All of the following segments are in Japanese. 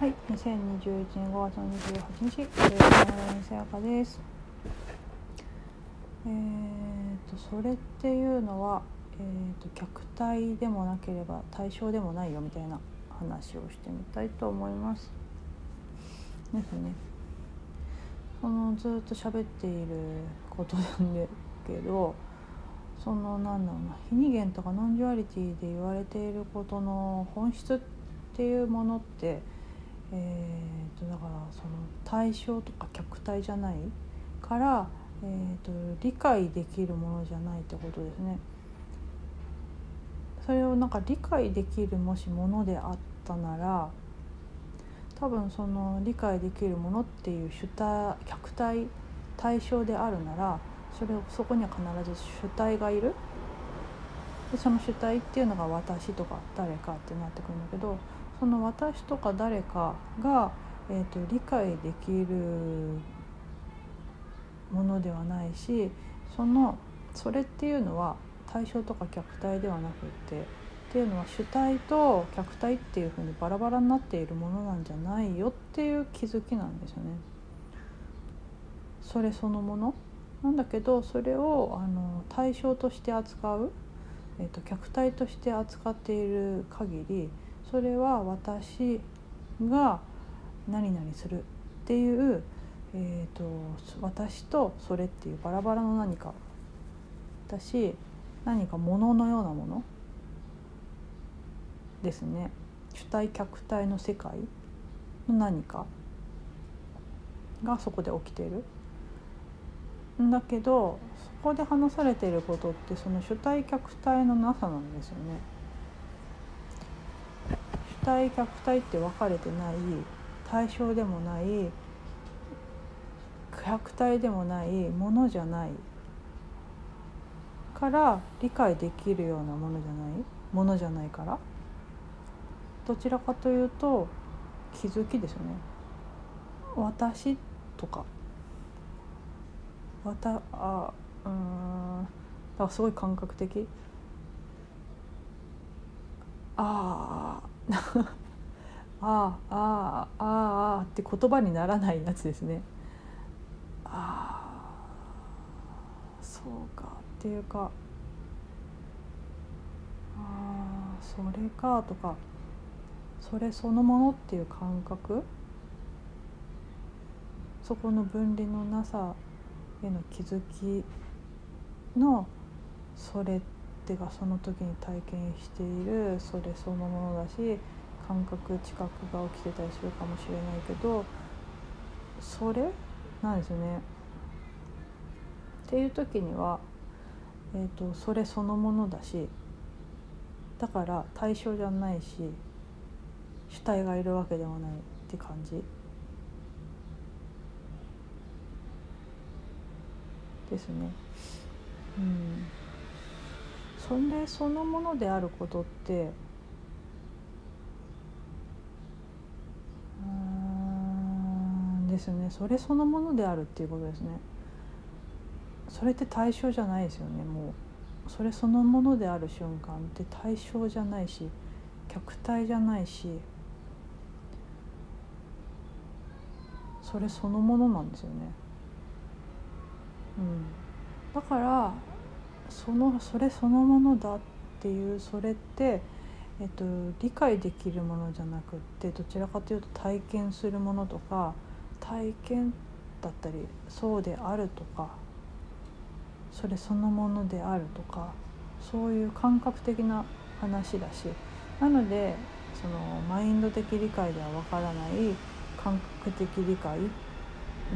はい、2021年5月の28日、えー、さやかです。えー、とそれっていうのは、えー、と虐待でもなければ対象でもないよみたいな話をしてみたいと思います。ですね。そのずっと喋っていることなんですけどそのなんだろうな非二元とか non-duality で言われていることの本質っていうものってえー、とだからその対象とか客体じゃないから、えー、と理解できるものじゃないってことですね。それをなんか理解できるもしものであったなら多分その理解できるものっていう主体客体対象であるならそれそこには必ず主体がいるでその主体っていうのが私とか誰かってなってくるんだけどその私とか誰かが、えーと、理解できるものではないしそのそれっていうのは対象とか客体ではなくってっていうのは主体と客体っていうふうにバラバラになっているものなんじゃないよっていう気づきなんですよね。それそのものなんだけどそれをあの対象として扱う、えーと客体として扱っている限りそれは私が何々するっていう、えーと、私とそれっていうバラバラの何かだし何か物のようなものですね主体客体の世界の何かがそこで起きてるんだけどそこで話されていることってその主体客体のなさなんですよね。体客体って分かれてない対象でもない客体でもないものじゃないから理解できるようなものじゃないものじゃないから。どちらかというと気づきですよね。私とか。わたあうんだからすごい感覚的。ああ ああああああって言葉にならないやつですね。ああそうかっていうかああそれかとかそれそのものっていう感覚？そこの分離のなさへの気づきのそれってがその時に体験しているそれそのものだし感覚知覚が起きてたりするかもしれないけどそれ？なんですよね。っていう時には、えーと、それそのものだしだから対象じゃないし主体がいるわけではないって感じですね。うん、それそのものであることってうんですね。それそのものであるっていうことですね。それって対象じゃないですよねもう。それそのものである瞬間って対象じゃないし客体じゃないしそれそのものなんですよね。うん。だからそのそれそのものだっていうそれってえっと、理解できるものじゃなくってどちらかというと体験するものとか体験だったりそうであるとかそれそのものであるとかそういう感覚的な話だしなのでそのマインド的理解ではわからない感覚的理解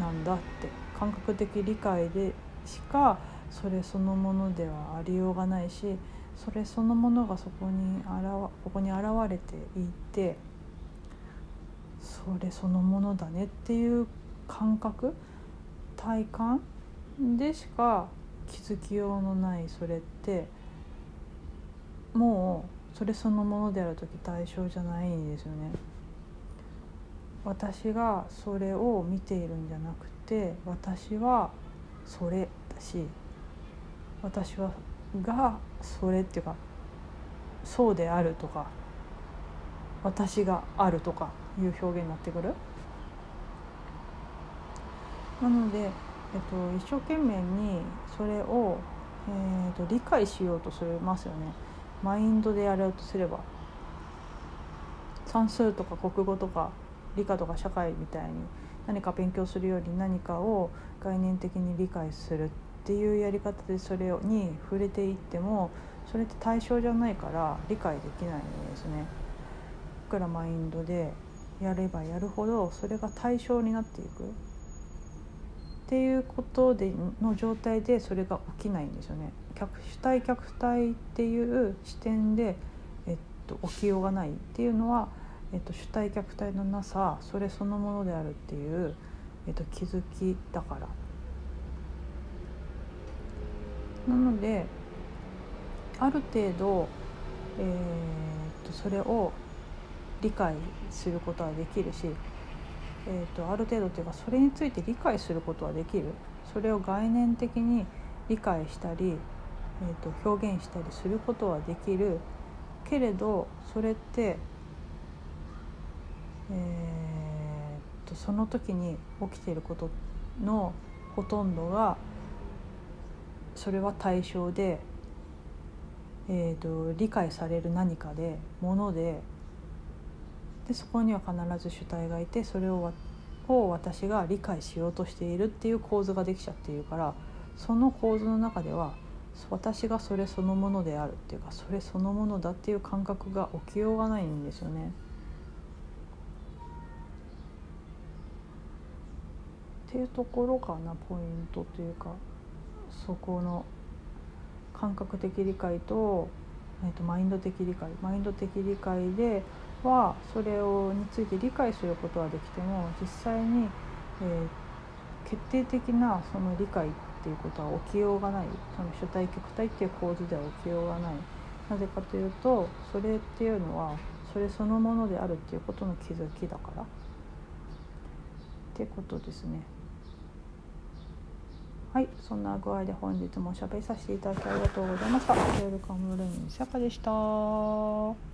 なんだって感覚的理解でしかそれそのものではありようがないしそれそのものがそこに現ここに現れていてそれそのものだねっていう感覚体感でしか気づきようのないそれってもうそれそのものである時対象じゃないんですよね。私がそれを見ているんじゃなくて私はそれだし私はがそれっていうかそうであるとか私があるとかいう表現になってくる。なので、えっと、一生懸命にそれを、えーと、理解しようとしますよね。マインドでやろうとすれば。算数とか国語とか理科とか社会みたいに何か勉強するより何かを概念的に理解する。っていうやり方でそれに触れていってもそれって対象じゃないから理解できないんですね。いくらマインドでやればやるほどそれが対象になっていくっていうことでの状態でそれが起きないんですよね。客主体客体っていう視点で、えっと、起きようがないっていうのはえっと、主体客体のなさそれそのものであるっていう、えっと、気づきだからなのである程度、えー、とそれを理解することはできるし、えー、とある程度というかそれについて理解することはできる。それを概念的に理解したり、えー、と表現したりすることはできる。けれどそれってえー、とその時に起きていることのほとんどがそれは対象で、えーと、理解される何かでものででそこには必ず主体がいてそれをを私が理解しようとしているっていう構図ができちゃっているからその構図の中では私がそれそのものであるっていうかそれそのものだっていう感覚が起きようがないんですよね。っていうところかなポイントというかそこの感覚的理解と,、えーと、マインド的理解。マインド的理解ではそれをについて理解することはできても実際に、えー、決定的なその理解っていうことは起きようがない。その主体客体っていう構図では起きようがない。なぜかというとそれっていうのはそれそのものであるっていうことの気づきだから。ってことですね。はいそんな具合で本日もおしゃべりさせていただきありがとうございました。ウェルカムルインさかでした。